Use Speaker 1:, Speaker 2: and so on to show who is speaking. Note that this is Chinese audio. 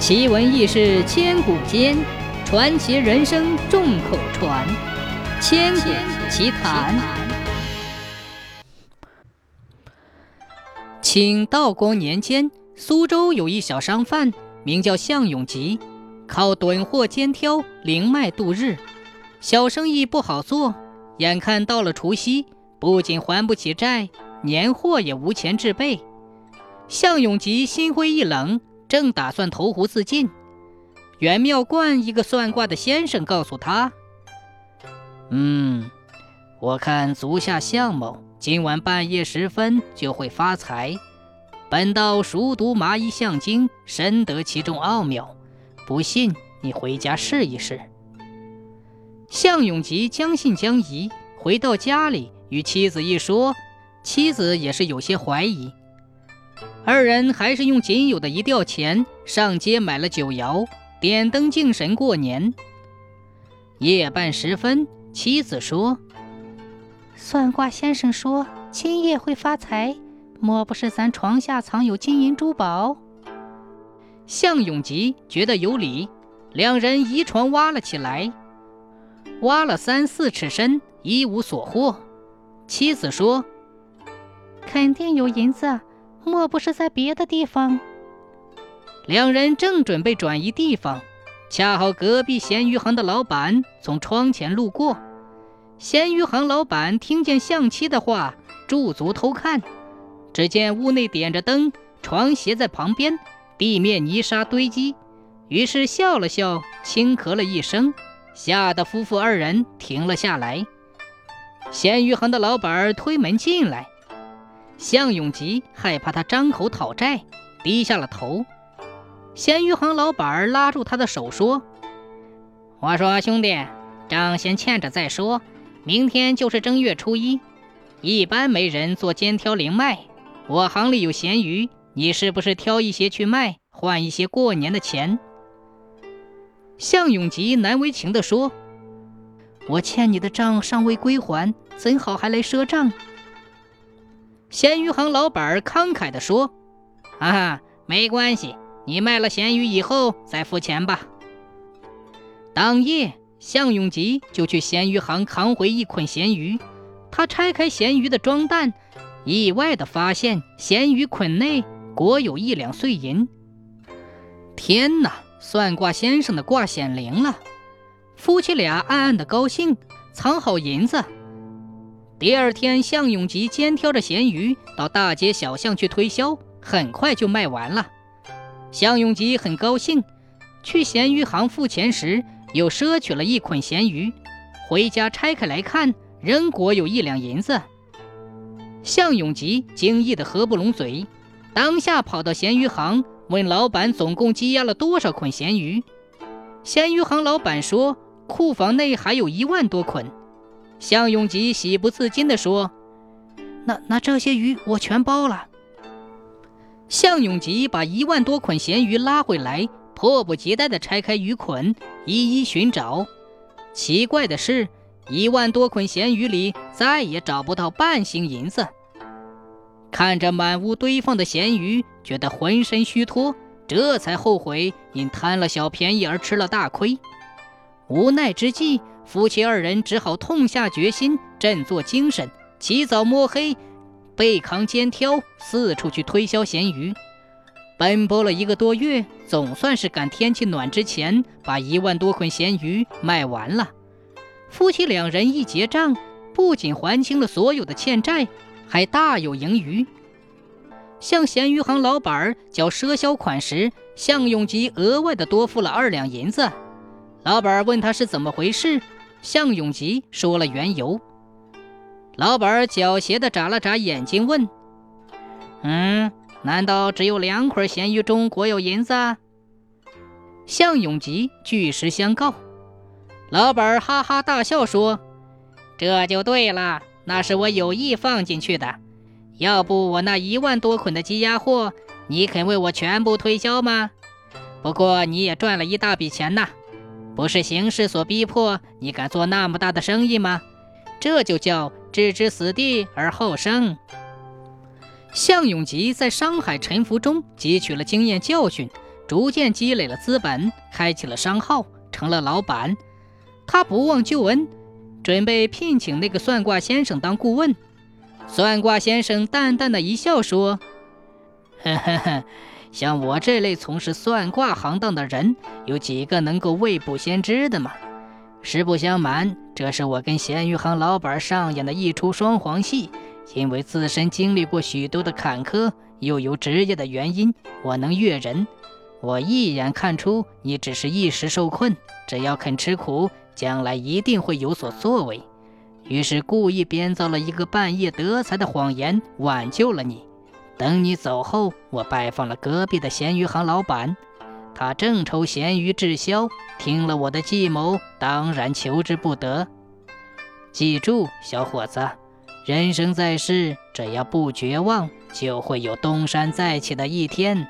Speaker 1: 奇闻异事千古间，传奇人生众口传。千古奇谈。清道光年间，苏州有一小商贩，名叫向永吉，靠囤货兼挑、零卖度日，小生意不好做。眼看到了除夕，不仅还不起债，年货也无钱置备。向永吉心灰意冷。正打算投湖自尽，元妙观一个算卦的先生告诉他：“嗯，我看足下向某今晚半夜时分就会发财。本道熟读麻衣相经，深得其中奥妙。不信你回家试一试。”向永吉将信将疑，回到家里与妻子一说，妻子也是有些怀疑。二人还是用仅有的一吊钱上街买了酒肴，点灯敬神过年。夜半时分，妻子说：“
Speaker 2: 算卦先生说今夜会发财，莫不是咱床下藏有金银珠宝？”
Speaker 1: 向永吉觉得有理，两人移床挖了起来，挖了三四尺深，一无所获。妻子说：“
Speaker 2: 肯定有银子。”莫不是在别的地方？
Speaker 1: 两人正准备转移地方，恰好隔壁咸鱼行的老板从窗前路过。咸鱼行老板听见向妻的话，驻足偷看，只见屋内点着灯，床斜在旁边，地面泥沙堆积，于是笑了笑，轻咳了一声，吓得夫妇二人停了下来。咸鱼行的老板推门进来。向永吉害怕他张口讨债，低下了头。咸鱼行老板拉住他的手说：“我说兄弟，账先欠着再说。明天就是正月初一，一般没人做肩挑零卖。我行里有咸鱼，你是不是挑一些去卖，换一些过年的钱？”向永吉难为情地说：“我欠你的账尚未归还，怎好还来赊账？”咸鱼行老板慷慨地说：“啊，没关系，你卖了咸鱼以后再付钱吧。”当夜，向永吉就去咸鱼行扛回一捆咸鱼。他拆开咸鱼的装袋，意外地发现咸鱼捆内裹有一两碎银。天哪！算卦先生的卦显灵了。夫妻俩暗暗的高兴，藏好银子。第二天，向永吉肩挑着咸鱼到大街小巷去推销，很快就卖完了。向永吉很高兴，去咸鱼行付钱时，又赊取了一捆咸鱼，回家拆开来看，仍果有一两银子。向永吉惊异的合不拢嘴，当下跑到咸鱼行问老板总共积压了多少捆咸鱼。咸鱼行老板说，库房内还有一万多捆。向永吉喜不自禁地说：“那那这些鱼我全包了。”向永吉把一万多捆咸鱼拉回来，迫不及待地拆开鱼捆，一一寻找。奇怪的是，一万多捆咸鱼里再也找不到半星银子。看着满屋堆放的咸鱼，觉得浑身虚脱，这才后悔因贪了小便宜而吃了大亏。无奈之际。夫妻二人只好痛下决心，振作精神，起早摸黑，背扛肩挑，四处去推销咸鱼。奔波了一个多月，总算是赶天气暖之前把一万多捆咸鱼卖完了。夫妻两人一结账，不仅还清了所有的欠债，还大有盈余。向咸鱼行老板交赊销款时，向永吉额外的多付了二两银子。老板问他是怎么回事。向永吉说了缘由，老板狡黠地眨了眨眼睛，问：“嗯，难道只有两捆咸鱼中国有银子？”向永吉据实相告，老板哈哈大笑说：“这就对了，那是我有意放进去的。要不我那一万多捆的积压货，你肯为我全部推销吗？不过你也赚了一大笔钱呐。”不是形势所逼迫，你敢做那么大的生意吗？这就叫置之死地而后生。向永吉在商海沉浮中汲取了经验教训，逐渐积累了资本，开启了商号，成了老板。他不忘旧恩，准备聘请那个算卦先生当顾问。算卦先生淡淡的一笑说：“呵呵呵，像我这类从事算卦行当的人，有几个能够未卜先知的吗？实不相瞒，这是我跟咸鱼行老板上演的一出双簧戏。因为自身经历过许多的坎坷，又有职业的原因，我能阅人。我一眼看出你只是一时受困，只要肯吃苦，将来一定会有所作为。”于是故意编造了一个半夜得财的谎言，挽救了你。等你走后，我拜访了隔壁的咸鱼行老板，他正愁咸鱼滞销，听了我的计谋，当然求之不得。记住，小伙子，人生在世，只要不绝望，就会有东山再起的一天。